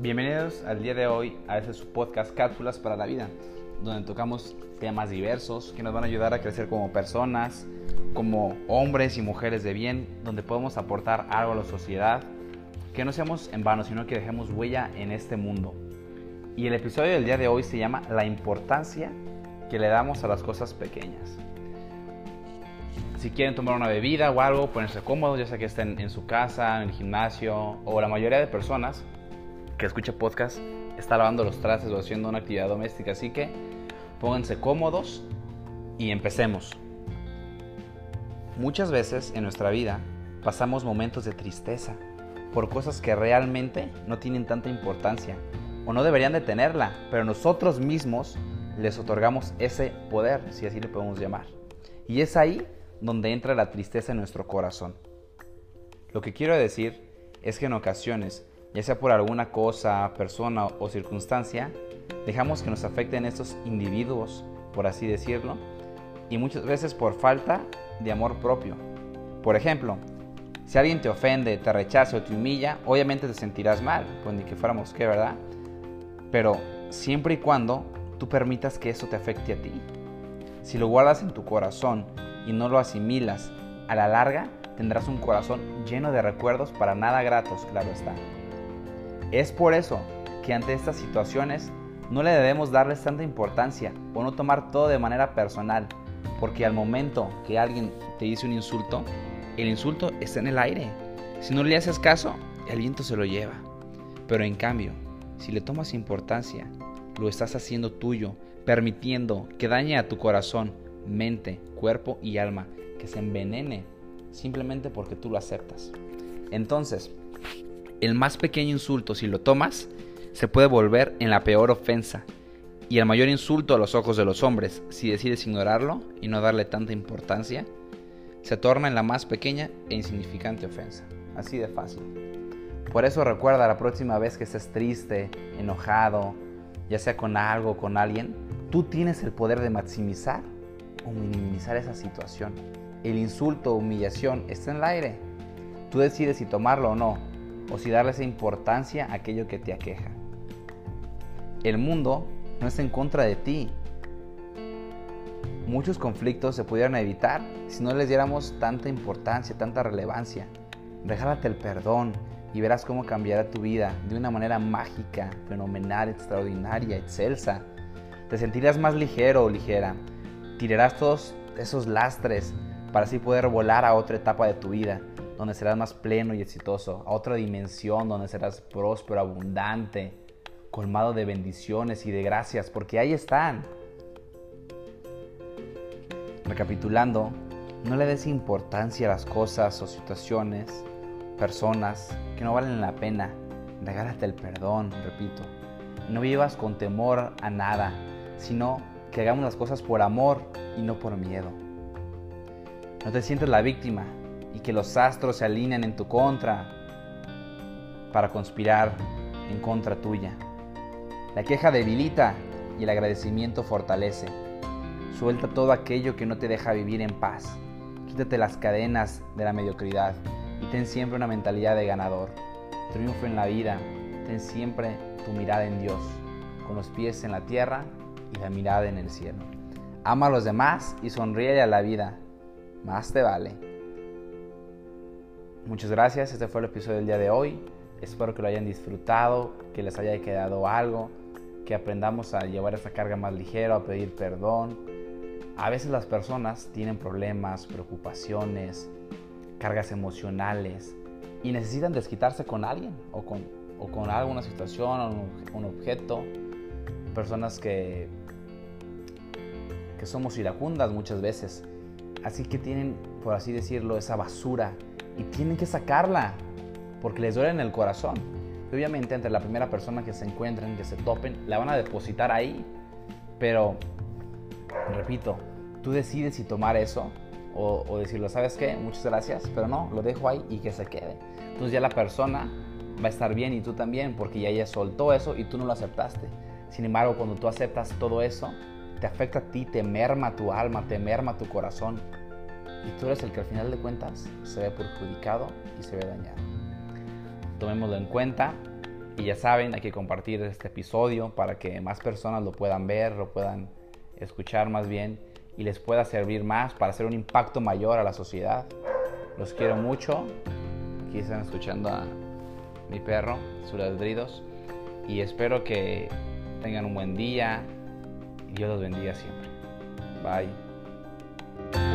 Bienvenidos al día de hoy a este su podcast Cápsulas para la Vida, donde tocamos temas diversos que nos van a ayudar a crecer como personas, como hombres y mujeres de bien, donde podemos aportar algo a la sociedad, que no seamos en vano, sino que dejemos huella en este mundo. Y el episodio del día de hoy se llama La importancia que le damos a las cosas pequeñas. Si quieren tomar una bebida o algo, ponerse cómodos, ya sea que estén en su casa, en el gimnasio, o la mayoría de personas que escucha podcast está lavando los trastes o haciendo una actividad doméstica. Así que pónganse cómodos y empecemos. Muchas veces en nuestra vida pasamos momentos de tristeza por cosas que realmente no tienen tanta importancia o no deberían de tenerla, pero nosotros mismos les otorgamos ese poder, si así le podemos llamar. Y es ahí donde entra la tristeza en nuestro corazón. Lo que quiero decir es que en ocasiones, ya sea por alguna cosa, persona o circunstancia, dejamos que nos afecten estos individuos, por así decirlo, y muchas veces por falta de amor propio. Por ejemplo, si alguien te ofende, te rechaza o te humilla, obviamente te sentirás mal, pues ni que fuéramos qué, ¿verdad? Pero siempre y cuando tú permitas que eso te afecte a ti. Si lo guardas en tu corazón y no lo asimilas, a la larga tendrás un corazón lleno de recuerdos para nada gratos, claro está. Es por eso que ante estas situaciones no le debemos darles tanta importancia o no tomar todo de manera personal, porque al momento que alguien te dice un insulto, el insulto está en el aire. Si no le haces caso, el viento se lo lleva. Pero en cambio, si le tomas importancia, lo estás haciendo tuyo, permitiendo que dañe a tu corazón, mente, cuerpo y alma, que se envenene simplemente porque tú lo aceptas. Entonces, el más pequeño insulto, si lo tomas, se puede volver en la peor ofensa y el mayor insulto a los ojos de los hombres, si decides ignorarlo y no darle tanta importancia, se torna en la más pequeña e insignificante ofensa. Así de fácil. Por eso recuerda la próxima vez que estés triste, enojado, ya sea con algo o con alguien, tú tienes el poder de maximizar o minimizar esa situación. El insulto o humillación está en el aire. Tú decides si tomarlo o no, o si darle esa importancia a aquello que te aqueja. El mundo no está en contra de ti. Muchos conflictos se pudieran evitar si no les diéramos tanta importancia, tanta relevancia. Regálate el perdón y verás cómo cambiará tu vida de una manera mágica, fenomenal, extraordinaria, excelsa. Te sentirás más ligero o ligera Tirarás todos esos lastres para así poder volar a otra etapa de tu vida, donde serás más pleno y exitoso, a otra dimensión donde serás próspero, abundante, colmado de bendiciones y de gracias, porque ahí están. Recapitulando, no le des importancia a las cosas o situaciones, personas que no valen la pena. Regálate el perdón, repito. No vivas con temor a nada, sino que hagamos las cosas por amor y no por miedo. No te sientes la víctima y que los astros se alinean en tu contra para conspirar en contra tuya. La queja debilita y el agradecimiento fortalece. Suelta todo aquello que no te deja vivir en paz. Quítate las cadenas de la mediocridad y ten siempre una mentalidad de ganador. Triunfo en la vida, ten siempre tu mirada en Dios, con los pies en la tierra y la mirada en el cielo. Ama a los demás y sonríe a la vida. Más te vale. Muchas gracias, este fue el episodio del día de hoy. Espero que lo hayan disfrutado, que les haya quedado algo, que aprendamos a llevar esta carga más ligera, a pedir perdón. A veces las personas tienen problemas, preocupaciones, cargas emocionales y necesitan desquitarse con alguien o con, o con alguna situación o un, un objeto. Personas que que somos iracundas muchas veces. Así que tienen, por así decirlo, esa basura y tienen que sacarla porque les duele en el corazón. obviamente, entre la primera persona que se encuentren, que se topen, la van a depositar ahí. Pero, repito, tú decides si tomar eso o, o decirlo, ¿sabes qué? Muchas gracias, pero no, lo dejo ahí y que se quede. Entonces ya la persona va a estar bien y tú también porque ya ella soltó eso y tú no lo aceptaste. Sin embargo, cuando tú aceptas todo eso, te afecta a ti, te merma tu alma, te merma tu corazón. Y tú eres el que al final de cuentas se ve perjudicado y se ve dañado. Tomémoslo en cuenta Y ya saben, hay que compartir este episodio para que más personas lo puedan ver, lo puedan escuchar más bien y les pueda servir más para hacer un impacto mayor a la sociedad. Los quiero mucho. Aquí están escuchando a mi perro, sus ladridos. Y espero que tengan un buen día. Dios los bendiga siempre. Bye.